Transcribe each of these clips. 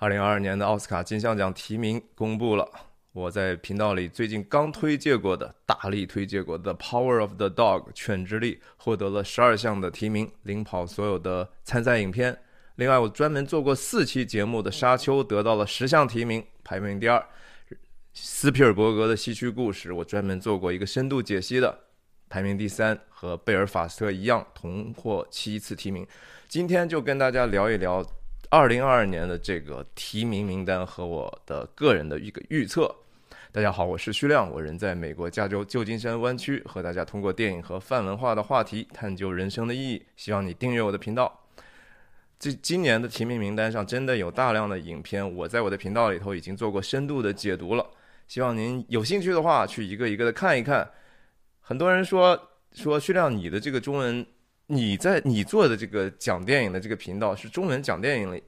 二零二二年的奥斯卡金像奖提名公布了，我在频道里最近刚推荐过的、大力推荐过的《Power of the Dog》犬之力获得了十二项的提名，领跑所有的参赛影片。另外，我专门做过四期节目的《沙丘》得到了十项提名，排名第二。斯皮尔伯格的《西区故事》，我专门做过一个深度解析的，排名第三，和贝尔法斯特一样，同获七次提名。今天就跟大家聊一聊。二零二二年的这个提名名单和我的个人的一个预测。大家好，我是徐亮，我人在美国加州旧金山湾区，和大家通过电影和泛文化的话题探究人生的意义。希望你订阅我的频道。这今年的提名名单上真的有大量的影片，我在我的频道里头已经做过深度的解读了。希望您有兴趣的话，去一个一个的看一看。很多人说说徐亮，你的这个中文。你在你做的这个讲电影的这个频道是中文讲电影里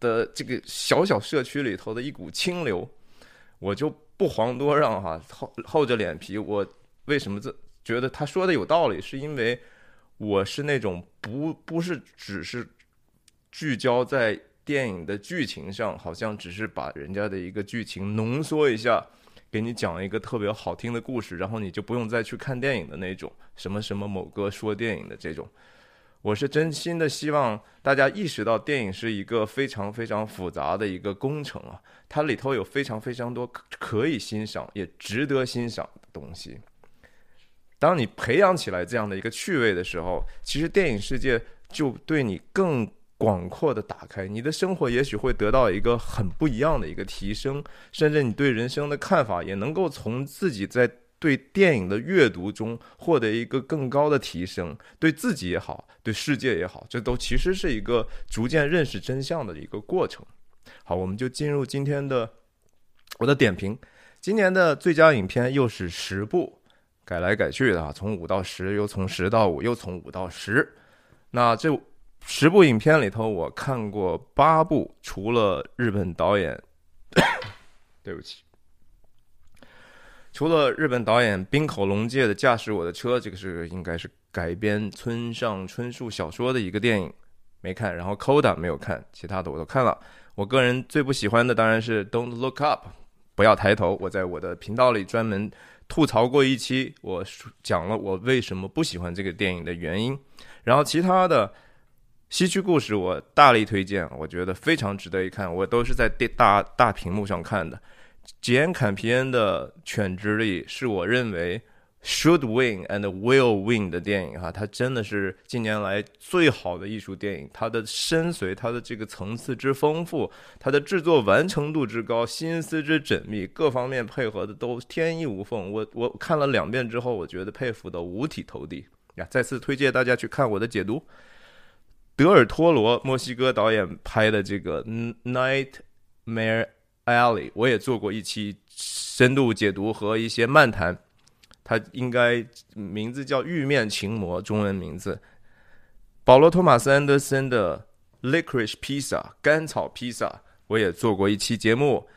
的这个小小社区里头的一股清流，我就不遑多让哈，厚厚着脸皮，我为什么这觉得他说的有道理？是因为我是那种不不是只是聚焦在电影的剧情上，好像只是把人家的一个剧情浓缩一下，给你讲一个特别好听的故事，然后你就不用再去看电影的那种。什么什么某个说电影的这种，我是真心的希望大家意识到，电影是一个非常非常复杂的一个工程啊，它里头有非常非常多可以欣赏也值得欣赏的东西。当你培养起来这样的一个趣味的时候，其实电影世界就对你更广阔的打开，你的生活也许会得到一个很不一样的一个提升，甚至你对人生的看法也能够从自己在。对电影的阅读中获得一个更高的提升，对自己也好，对世界也好，这都其实是一个逐渐认识真相的一个过程。好，我们就进入今天的我的点评。今年的最佳影片又是十部，改来改去的啊，从五到十，又从十到五，又从五到十。那这十部影片里头，我看过八部，除了日本导演，对不起。除了日本导演滨口龙介的《驾驶我的车》，这个是应该是改编村上春树小说的一个电影，没看。然后《Coda》没有看，其他的我都看了。我个人最不喜欢的当然是《Don't Look Up》，不要抬头。我在我的频道里专门吐槽过一期，我讲了我为什么不喜欢这个电影的原因。然后其他的西区故事我大力推荐，我觉得非常值得一看。我都是在电大大屏幕上看的。吉恩·坎皮恩的《犬之力》是我认为 should win and will win 的电影哈，它真的是近年来最好的艺术电影。它的深邃，它的这个层次之丰富，它的制作完成度之高，心思之缜密，各方面配合的都天衣无缝。我我看了两遍之后，我觉得佩服的五体投地呀！再次推荐大家去看我的解读，德尔托罗墨西哥导演拍的这个《Nightmare》。Ali，我也做过一期深度解读和一些漫谈，它应该名字叫《玉面情魔》，中文名字。保罗·托马斯·安德森的《Licorice Pizza》甘草披萨，我也做过一期节目。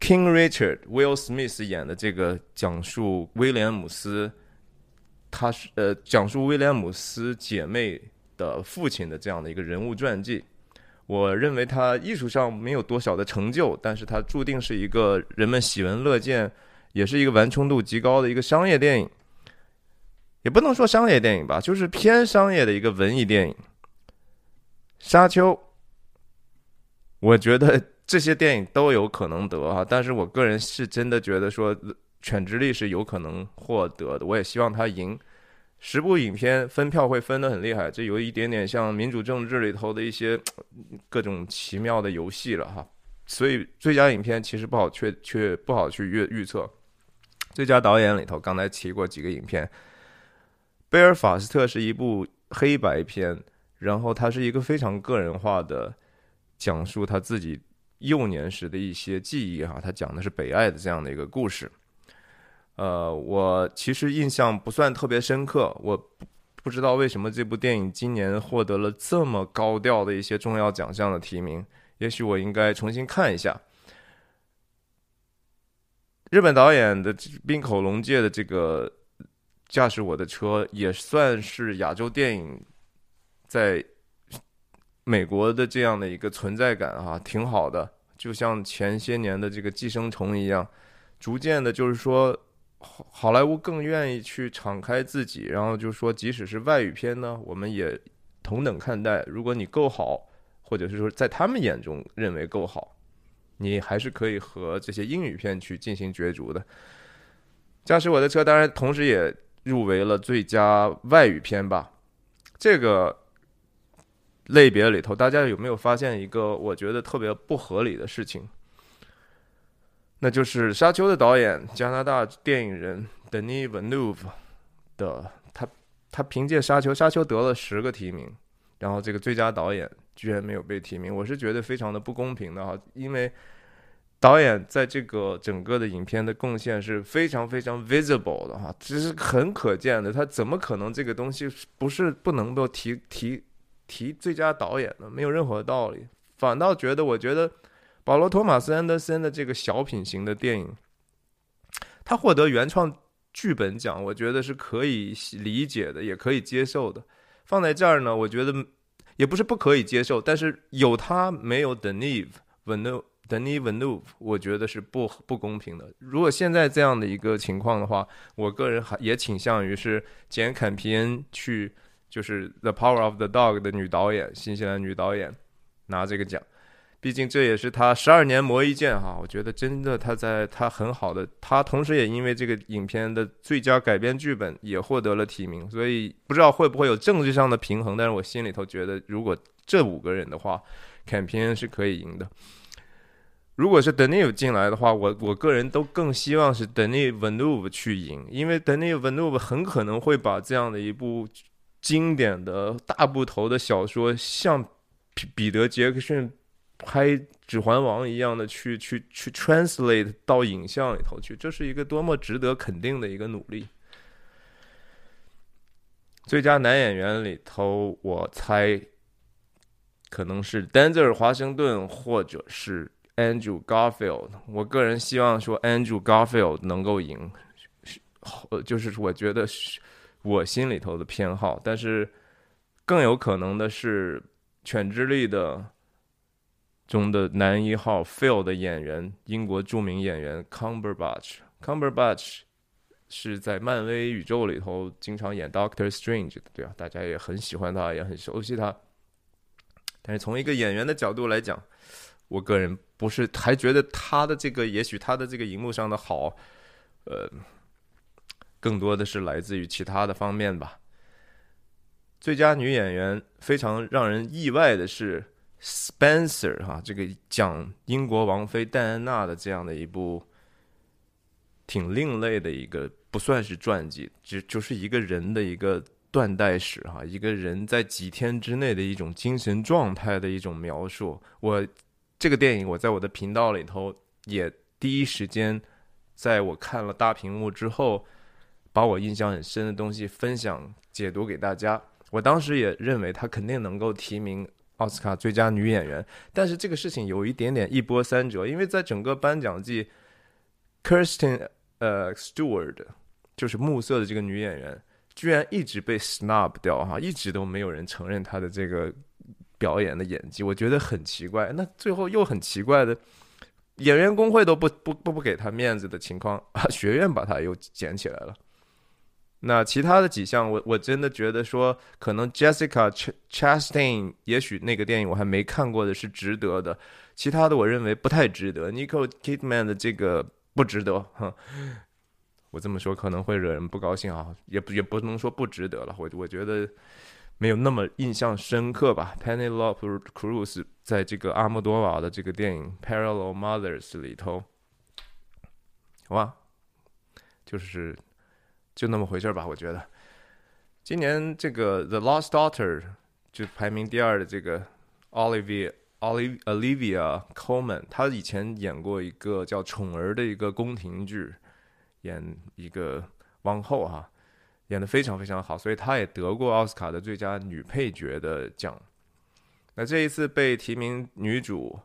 King Richard Will Smith 演的这个讲述威廉姆斯，他是呃讲述威廉姆斯姐妹的父亲的这样的一个人物传记。我认为他艺术上没有多少的成就，但是他注定是一个人们喜闻乐见，也是一个完成度极高的一个商业电影，也不能说商业电影吧，就是偏商业的一个文艺电影。沙丘，我觉得这些电影都有可能得啊，但是我个人是真的觉得说《犬之力》是有可能获得的，我也希望他赢。十部影片分票会分得很厉害，这有一点点像民主政治里头的一些各种奇妙的游戏了哈。所以最佳影片其实不好确确不好去预预测。最佳导演里头刚才提过几个影片，《贝尔法斯特》是一部黑白片，然后它是一个非常个人化的讲述他自己幼年时的一些记忆哈，他讲的是北爱的这样的一个故事。呃，我其实印象不算特别深刻，我不知道为什么这部电影今年获得了这么高调的一些重要奖项的提名，也许我应该重新看一下。日本导演的滨口龙介的这个《驾驶我的车》也算是亚洲电影在美国的这样的一个存在感啊，挺好的，就像前些年的这个寄生虫一样，逐渐的，就是说，好好莱坞更愿意去敞开自己，然后就说，即使是外语片呢，我们也同等看待。如果你够好，或者是说在他们眼中认为够好，你还是可以和这些英语片去进行角逐的。驾驶我的车，当然同时也入围了最佳外语片吧。这个类别里头，大家有没有发现一个我觉得特别不合理的事情？那就是《沙丘》的导演加拿大电影人 Denis Villeneuve 的他，他凭借《沙丘》，《沙丘》得了十个提名，然后这个最佳导演居然没有被提名，我是觉得非常的不公平的哈，因为。导演在这个整个的影片的贡献是非常非常 visible 的哈，其实很可见的。他怎么可能这个东西不是不能够提提提最佳导演呢？没有任何道理。反倒觉得，我觉得保罗·托马斯·安德森的这个小品型的电影，他获得原创剧本奖，我觉得是可以理解的，也可以接受的。放在这儿呢，我觉得也不是不可以接受，但是有他没有 Denis v n e Denis Villeneuve，我觉得是不不公平的。如果现在这样的一个情况的话，我个人还也倾向于是简·坎皮恩去，就是《The Power of the Dog》的女导演，新西兰女导演拿这个奖。毕竟这也是他十二年磨一剑哈。我觉得真的他在他很好的，他同时也因为这个影片的最佳改编剧本也获得了提名。所以不知道会不会有政治上的平衡，但是我心里头觉得，如果这五个人的话，坎皮恩是可以赢的。如果是 Denis 进来的话，我我个人都更希望是 Denis v e n u v e 去赢，因为 Denis v e n u v e 很可能会把这样的一部经典的大部头的小说，像彼得杰克逊拍《指环王》一样的去去去 translate 到影像里头去，这是一个多么值得肯定的一个努力。最佳男演员里头，我猜可能是丹泽尔·华盛顿，或者是。Andrew Garfield，我个人希望说 Andrew Garfield 能够赢，就是我觉得我心里头的偏好。但是更有可能的是《犬之力》的中的男一号 Phil 的演员，英国著名演员 Cumberbatch。Cumberbatch 是在漫威宇宙里头经常演 Doctor Strange 的，对啊，大家也很喜欢他，也很熟悉他。但是从一个演员的角度来讲，我个人不是还觉得他的这个，也许他的这个荧幕上的好，呃，更多的是来自于其他的方面吧。最佳女演员非常让人意外的是 Spencer 哈，这个讲英国王妃戴安娜的这样的一部挺另类的一个，不算是传记，就就是一个人的一个断代史哈，一个人在几天之内的一种精神状态的一种描述，我。这个电影我在我的频道里头也第一时间，在我看了大屏幕之后，把我印象很深的东西分享解读给大家。我当时也认为他肯定能够提名奥斯卡最佳女演员，但是这个事情有一点点一波三折，因为在整个颁奖季，Kirsten 呃 Stewart 就是暮色的这个女演员，居然一直被 snub 掉哈，一直都没有人承认她的这个。表演的演技，我觉得很奇怪。那最后又很奇怪的，演员工会都不不不不给他面子的情况，学院把他又捡起来了。那其他的几项，我我真的觉得说，可能 Jessica Chastain，也许那个电影我还没看过的是值得的，其他的我认为不太值得。Nicole Kidman 的这个不值得，哼，我这么说可能会惹人不高兴啊，也不也不能说不值得了。我我觉得。没有那么印象深刻吧？Penelope Cruz 在这个阿莫多瓦的这个电影《Parallel Mothers》里头，好吧，就是就那么回事儿吧。我觉得今年这个《The Lost Daughter》就排名第二的这个 Olivia Olivia Coleman，她以前演过一个叫《宠儿》的一个宫廷剧，演一个王后哈。演的非常非常好，所以她也得过奥斯卡的最佳女配角的奖。那这一次被提名女主，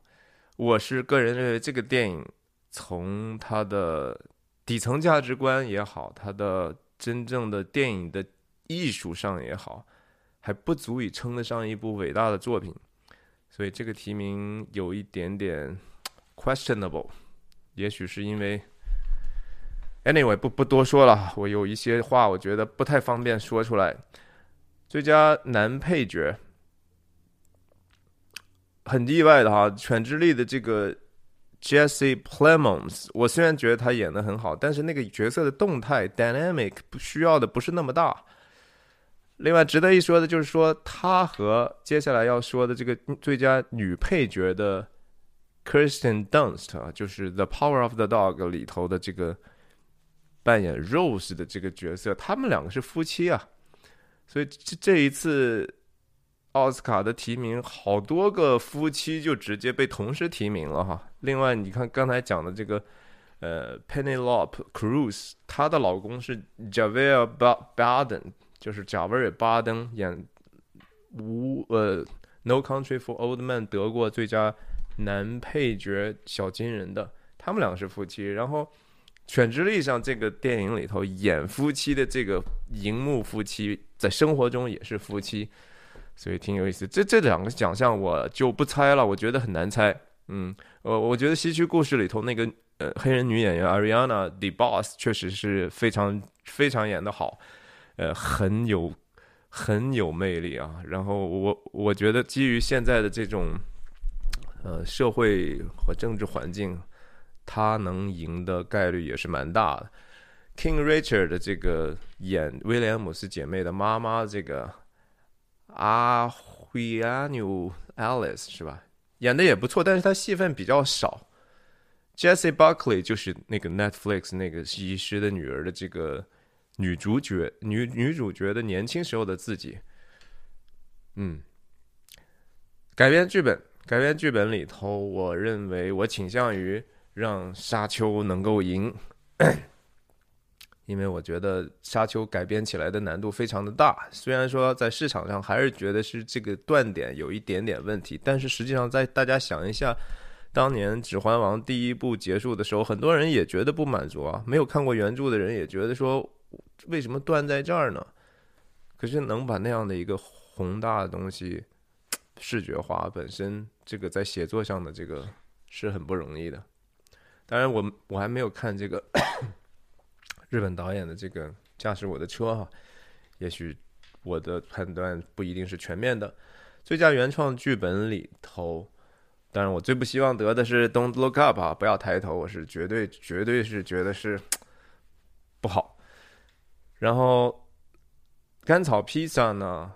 我是个人认为这个电影从它的底层价值观也好，它的真正的电影的艺术上也好，还不足以称得上一部伟大的作品。所以这个提名有一点点 questionable，也许是因为 anyway 不不多说了，我有一些话我觉得不太方便说出来。最佳男配角很意外的哈，《犬之力》的这个 Jesse Plemons，我虽然觉得他演的很好，但是那个角色的动态 dynamic 不需要的不是那么大。另外值得一说的就是说，他和接下来要说的这个最佳女配角的 Kristen Dunst 啊，就是《The Power of the Dog》里头的这个扮演 Rose 的这个角色，他们两个是夫妻啊。所以这这一次奥斯卡的提名，好多个夫妻就直接被同时提名了哈。另外，你看刚才讲的这个呃 Penelope Cruz，她的老公是 Javier Bardem，就是贾维尔·巴登演无呃《No Country for Old Men》得过最佳男配角小金人的，他们两个是夫妻。然后。犬之力上这个电影里头演夫妻的这个荧幕夫妻，在生活中也是夫妻，所以挺有意思。这这两个奖项我就不猜了，我觉得很难猜。嗯，我我觉得《西区故事》里头那个呃黑人女演员 Ariana DeBoss 确实是非常非常演的好，呃很有很有魅力啊。然后我我觉得基于现在的这种呃社会和政治环境。她能赢的概率也是蛮大的。King Richard 的这个演威廉姆斯姐妹的妈妈，这个阿惠安纽 Alice 是吧？演的也不错，但是他戏份比较少。Jesse Buckley 就是那个 Netflix 那个医师的女儿的这个女主角，女女主角的年轻时候的自己。嗯，改编剧本，改编剧本里头，我认为我倾向于。让沙丘能够赢，因为我觉得沙丘改编起来的难度非常的大。虽然说在市场上还是觉得是这个断点有一点点问题，但是实际上在大家想一下，当年《指环王》第一部结束的时候，很多人也觉得不满足啊。没有看过原著的人也觉得说，为什么断在这儿呢？可是能把那样的一个宏大的东西视觉化，本身这个在写作上的这个是很不容易的。当然，我我还没有看这个日本导演的这个驾驶我的车哈，也许我的判断不一定是全面的。最佳原创剧本里头，当然我最不希望得的是《Don't Look Up》啊，不要抬头，我是绝对绝对是觉得是不好。然后甘草披萨呢？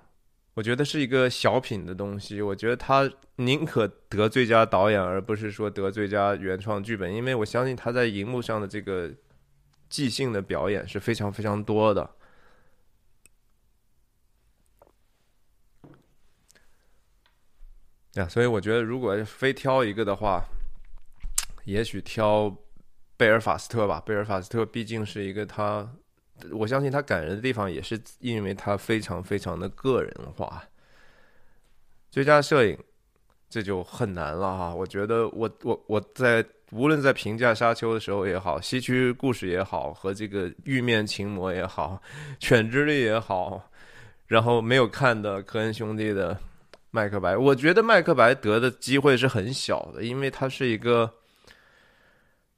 我觉得是一个小品的东西。我觉得他宁可得最佳导演，而不是说得最佳原创剧本，因为我相信他在荧幕上的这个即兴的表演是非常非常多的。呀，所以我觉得如果非挑一个的话，也许挑贝尔法斯特吧。贝尔法斯特毕竟是一个他。我相信他感人的地方也是因为他非常非常的个人化。最佳摄影，这就很难了哈。我觉得我我我在无论在评价《沙丘》的时候也好，《西区故事》也好，和这个《玉面情魔》也好，《犬之力》也好，然后没有看的科恩兄弟的《麦克白》，我觉得《麦克白》得的机会是很小的，因为它是一个。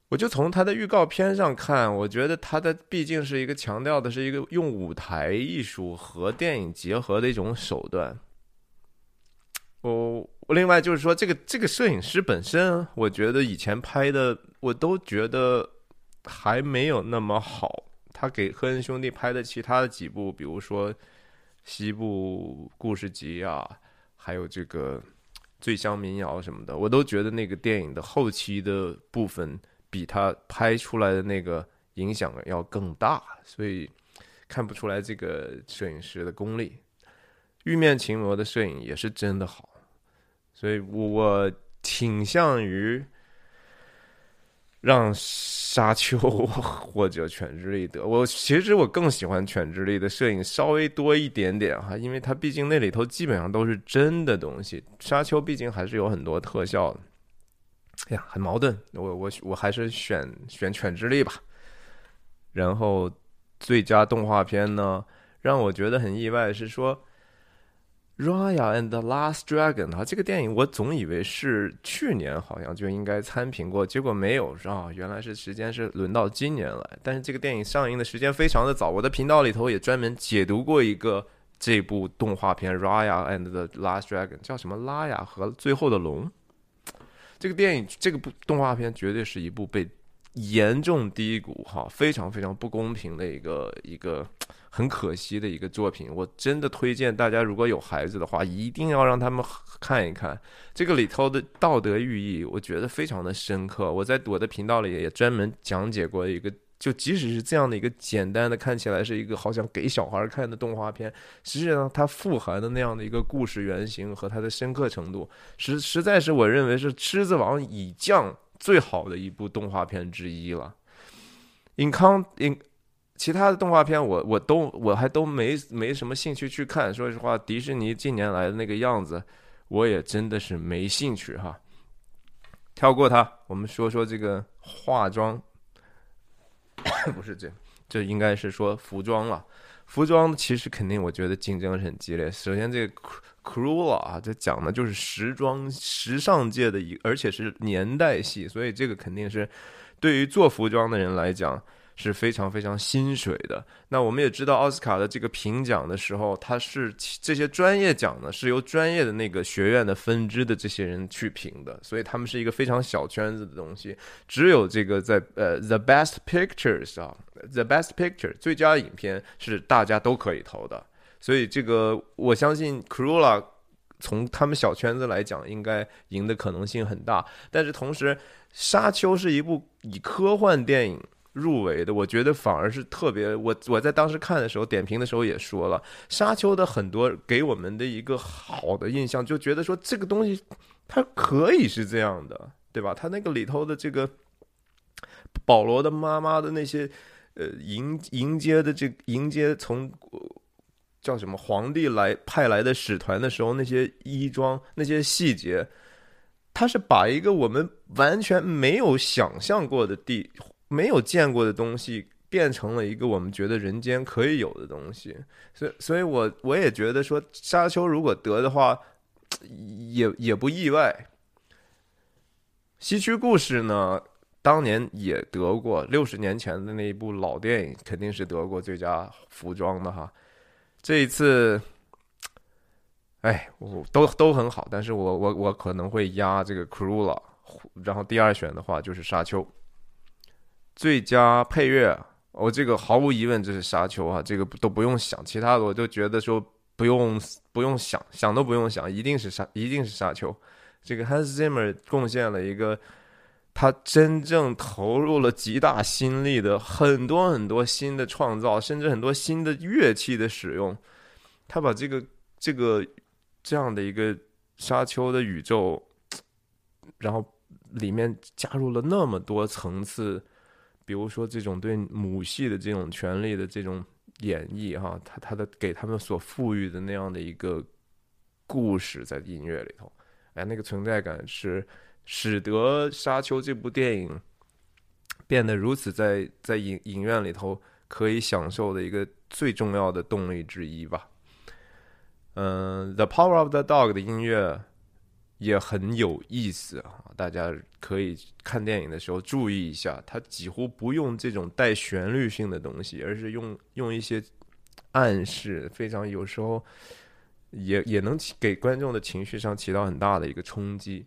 我就从他的预告片上看，我觉得他的毕竟是一个强调的是一个用舞台艺术和电影结合的一种手段。我另外就是说，这个这个摄影师本身，我觉得以前拍的我都觉得还没有那么好。他给科恩兄弟拍的其他的几部，比如说《西部故事集》啊，还有这个《醉乡民谣》什么的，我都觉得那个电影的后期的部分。比他拍出来的那个影响要更大，所以看不出来这个摄影师的功力。玉面情魔的摄影也是真的好，所以我倾向于让沙丘 或者犬之力得。我其实我更喜欢犬之力的摄影稍微多一点点哈，因为它毕竟那里头基本上都是真的东西，沙丘毕竟还是有很多特效的。哎呀，很矛盾。我我我还是选选《犬之力》吧。然后最佳动画片呢，让我觉得很意外是说，Raya and the Last Dragon 啊，这个电影我总以为是去年好像就应该参评过，结果没有啊，原来是时间是轮到今年来。但是这个电影上映的时间非常的早，我的频道里头也专门解读过一个这部动画片 Raya and the Last Dragon，叫什么拉雅和最后的龙。这个电影这个部动画片绝对是一部被严重低估哈，非常非常不公平的一个一个。很可惜的一个作品，我真的推荐大家，如果有孩子的话，一定要让他们看一看这个里头的道德寓意，我觉得非常的深刻。我在我的频道里也专门讲解过一个，就即使是这样的一个简单的，看起来是一个好像给小孩看的动画片，实际上它富含的那样的一个故事原型和它的深刻程度，实实在是我认为是《狮子王》以降最好的一部动画片之一了。In con in 其他的动画片，我我都我还都没没什么兴趣去看。说实话，迪士尼近年来的那个样子，我也真的是没兴趣哈。跳过它，我们说说这个化妆，不是这，这应该是说服装了。服装其实肯定，我觉得竞争很激烈。首先，这个 Cruella 啊，这讲的就是时装时尚界的一，而且是年代戏，所以这个肯定是对于做服装的人来讲。是非常非常薪水的。那我们也知道，奥斯卡的这个评奖的时候，它是这些专业奖呢，是由专业的那个学院的分支的这些人去评的，所以他们是一个非常小圈子的东西。只有这个在呃，The Best Pictures 啊，The Best Picture 最佳影片是大家都可以投的。所以这个我相信 c r u l a 从他们小圈子来讲，应该赢的可能性很大。但是同时，《沙丘》是一部以科幻电影。入围的，我觉得反而是特别。我我在当时看的时候，点评的时候也说了，《沙丘》的很多给我们的一个好的印象，就觉得说这个东西它可以是这样的，对吧？它那个里头的这个保罗的妈妈的那些呃迎迎接的这迎接从叫什么皇帝来派来的使团的时候，那些衣装那些细节，他是把一个我们完全没有想象过的地。没有见过的东西变成了一个我们觉得人间可以有的东西，所以，所以我我也觉得说，沙丘如果得的话，也也不意外。西区故事呢，当年也得过，六十年前的那一部老电影肯定是得过最佳服装的哈。这一次，哎，我都都很好，但是我我我可能会压这个 crew 了，然后第二选的话就是沙丘。最佳配乐，我这个毫无疑问这是沙丘啊，这个都不用想，其他的我就觉得说不用不用想，想都不用想，一定是沙一定是沙丘。这个 Hans Zimmer 贡献了一个他真正投入了极大心力的很多很多新的创造，甚至很多新的乐器的使用，他把这个这个这样的一个沙丘的宇宙，然后里面加入了那么多层次。比如说这种对母系的这种权利的这种演绎，哈，他他的给他们所赋予的那样的一个故事在音乐里头，哎，那个存在感是使得《沙丘》这部电影变得如此在在影影院里头可以享受的一个最重要的动力之一吧。嗯，《The Power of the Dog》的音乐。也很有意思啊！大家可以看电影的时候注意一下，它几乎不用这种带旋律性的东西，而是用用一些暗示，非常有时候也也能给观众的情绪上起到很大的一个冲击。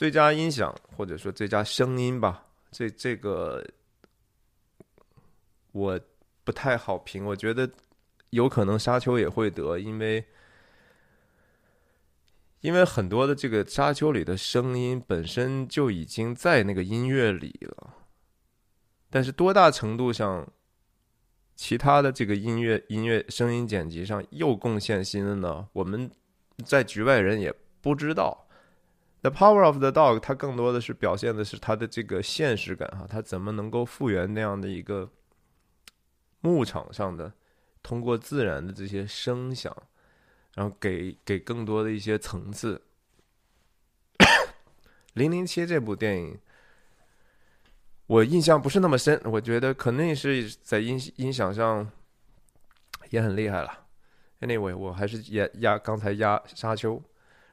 最佳音响或者说最佳声音吧，这这个我不太好评，我觉得有可能沙丘也会得，因为。因为很多的这个沙丘里的声音本身就已经在那个音乐里了，但是多大程度上，其他的这个音乐音乐声音剪辑上又贡献新的呢？我们在局外人也不知道。The Power of the Dog，它更多的是表现的是它的这个现实感哈，它怎么能够复原那样的一个牧场上的通过自然的这些声响。然后给给更多的一些层次。零零七这部电影，我印象不是那么深，我觉得肯定是在音音响上也很厉害了。Anyway，我还是压压刚才压沙丘，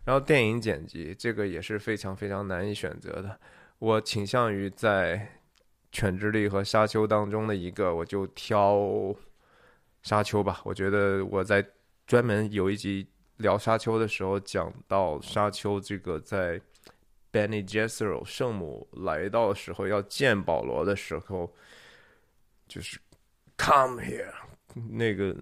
然后电影剪辑这个也是非常非常难以选择的。我倾向于在《犬之力》和《沙丘》当中的一个，我就挑《沙丘》吧。我觉得我在专门有一集聊《沙丘》的时候，讲到《沙丘》这个在 Benny Jassero 圣母来到的时候要见保罗的时候，就是 Come here 那个。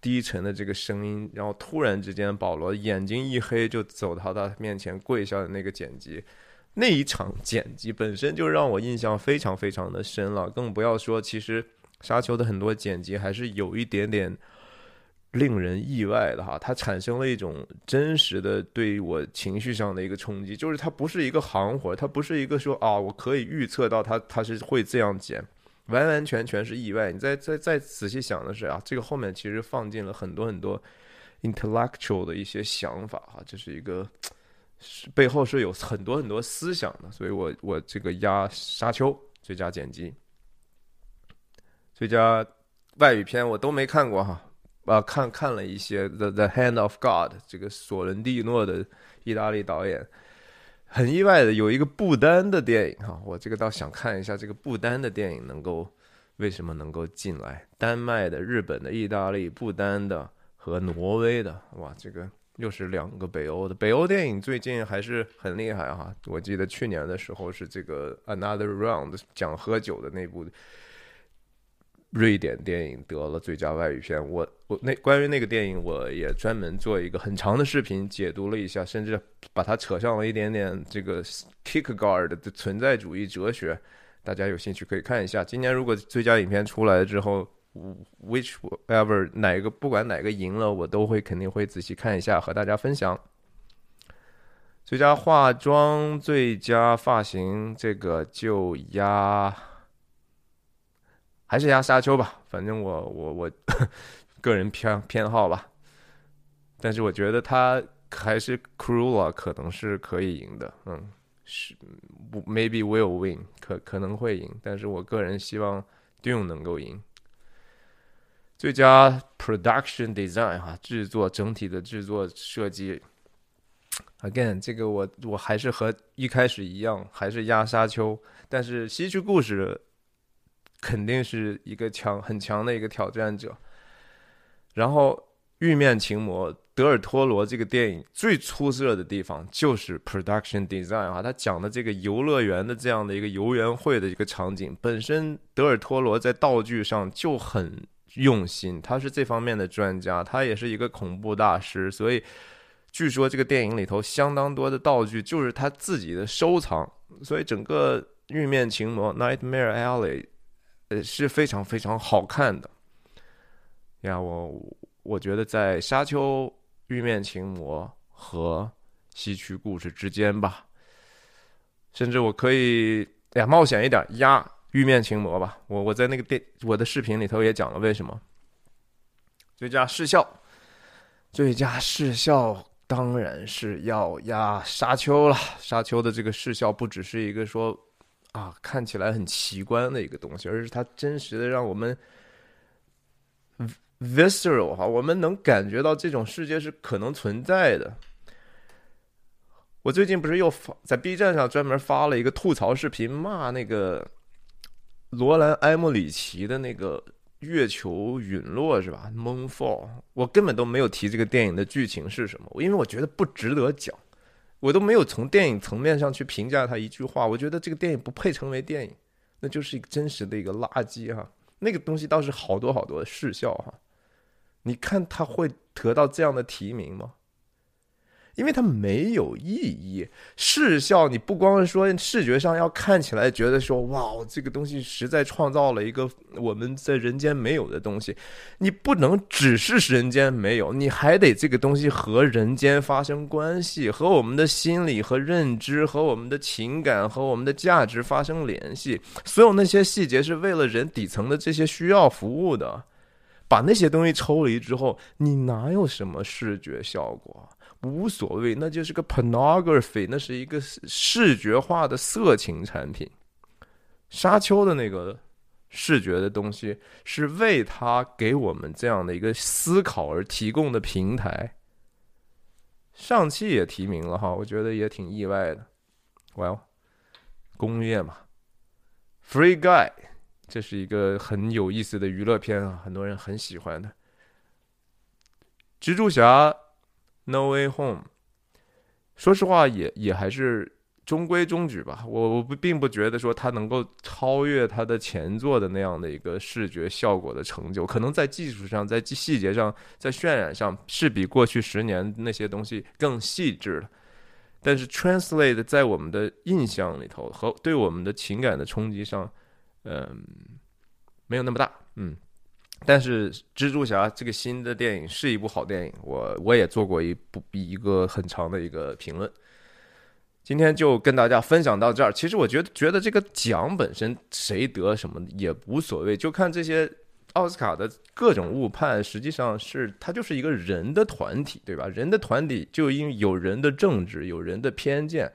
低沉的这个声音，然后突然之间，保罗眼睛一黑，就走到他面前跪下的那个剪辑，那一场剪辑本身就让我印象非常非常的深了。更不要说，其实沙丘的很多剪辑还是有一点点令人意外的哈，它产生了一种真实的对我情绪上的一个冲击，就是它不是一个行活，它不是一个说啊，我可以预测到它它是会这样剪。完完全全是意外。你再再再仔细想的是啊，这个后面其实放进了很多很多 intellectual 的一些想法哈，这是一个是背后是有很多很多思想的。所以我我这个压沙丘最佳剪辑，最佳外语片我都没看过哈啊，看看了一些 The The Hand of God 这个索伦蒂诺的意大利导演。很意外的，有一个不丹的电影哈，我这个倒想看一下这个不丹的电影能够为什么能够进来？丹麦的、日本的、意大利、不丹的和挪威的，哇，这个又是两个北欧的。北欧电影最近还是很厉害哈，我记得去年的时候是这个 Another Round 讲喝酒的那部。瑞典电影得了最佳外语片，我我那关于那个电影，我也专门做一个很长的视频解读了一下，甚至把它扯上了一点点这个 Kierkegaard 的存在主义哲学。大家有兴趣可以看一下。今年如果最佳影片出来之后，whichever 哪个不管哪个赢了，我都会肯定会仔细看一下，和大家分享。最佳化妆、最佳发型，这个就压。还是压沙丘吧，反正我我我个人偏偏好吧。但是我觉得他还是 Cruella 可能是可以赢的，嗯，是 Maybe will win，可可能会赢。但是我个人希望 Dune 能够赢。最佳 Production Design 哈，制作整体的制作设计。Again，这个我我还是和一开始一样，还是压沙丘。但是西区故事。肯定是一个强很强的一个挑战者。然后《玉面情魔》德尔托罗这个电影最出色的地方就是 production design 啊，他讲的这个游乐园的这样的一个游园会的一个场景，本身德尔托罗在道具上就很用心，他是这方面的专家，他也是一个恐怖大师，所以据说这个电影里头相当多的道具就是他自己的收藏，所以整个《玉面情魔》Nightmare Alley。呃，是非常非常好看的呀！我我觉得在《沙丘》《玉面情魔》和《西区故事》之间吧，甚至我可以哎呀冒险一点压《玉面情魔》吧。我我在那个电我的视频里头也讲了为什么。最佳视效，最佳视效当然是要压《沙丘》了。《沙丘》的这个视效不只是一个说。啊，看起来很奇观的一个东西，而是它真实的让我们 visceral 哈，我们能感觉到这种世界是可能存在的。我最近不是又发在 B 站上专门发了一个吐槽视频，骂那个罗兰埃莫里奇的那个月球陨落是吧？Moonfall，我根本都没有提这个电影的剧情是什么，因为我觉得不值得讲。我都没有从电影层面上去评价他一句话，我觉得这个电影不配成为电影，那就是一个真实的一个垃圾哈。那个东西倒是好多好多的视效哈，你看他会得到这样的提名吗？因为它没有意义，视效你不光是说视觉上要看起来觉得说哇，这个东西实在创造了一个我们在人间没有的东西，你不能只是人间没有，你还得这个东西和人间发生关系，和我们的心理和认知和我们的情感和我们的价值发生联系，所有那些细节是为了人底层的这些需要服务的，把那些东西抽离之后，你哪有什么视觉效果？无所谓，那就是个 pornography，那是一个视觉化的色情产品。沙丘的那个视觉的东西，是为他给我们这样的一个思考而提供的平台。上汽也提名了哈，我觉得也挺意外的。Well，工业嘛，Free Guy，这是一个很有意思的娱乐片啊，很多人很喜欢的。蜘蛛侠，No Way Home，说实话也也还是。中规中矩吧，我我不并不觉得说它能够超越它的前作的那样的一个视觉效果的成就，可能在技术上、在细节上、在渲染上是比过去十年那些东西更细致了。但是 translate 在我们的印象里头和对我们的情感的冲击上，嗯，没有那么大。嗯，但是蜘蛛侠这个新的电影是一部好电影，我我也做过一部比一个很长的一个评论。今天就跟大家分享到这儿。其实我觉得，觉得这个奖本身谁得什么也无所谓，就看这些奥斯卡的各种误判，实际上是它就是一个人的团体，对吧？人的团体就因有人的政治，有人的偏见，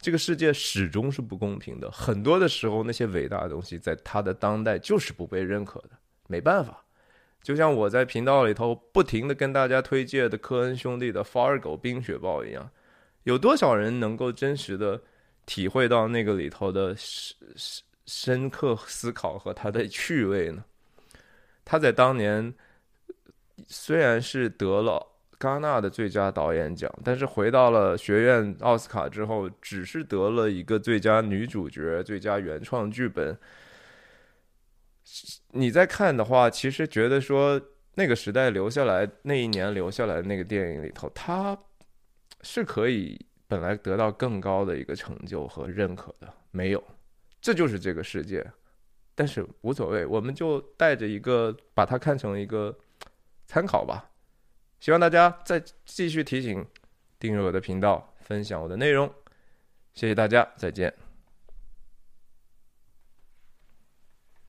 这个世界始终是不公平的。很多的时候，那些伟大的东西在他的当代就是不被认可的，没办法。就像我在频道里头不停的跟大家推荐的科恩兄弟的《Fargo》冰雪暴一样。有多少人能够真实的体会到那个里头的深深深刻思考和他的趣味呢？他在当年虽然是得了戛纳的最佳导演奖，但是回到了学院奥斯卡之后，只是得了一个最佳女主角、最佳原创剧本。你在看的话，其实觉得说那个时代留下来那一年留下来的那个电影里头，他。是可以本来得到更高的一个成就和认可的，没有，这就是这个世界。但是无所谓，我们就带着一个把它看成一个参考吧。希望大家再继续提醒订阅我的频道，分享我的内容。谢谢大家，再见。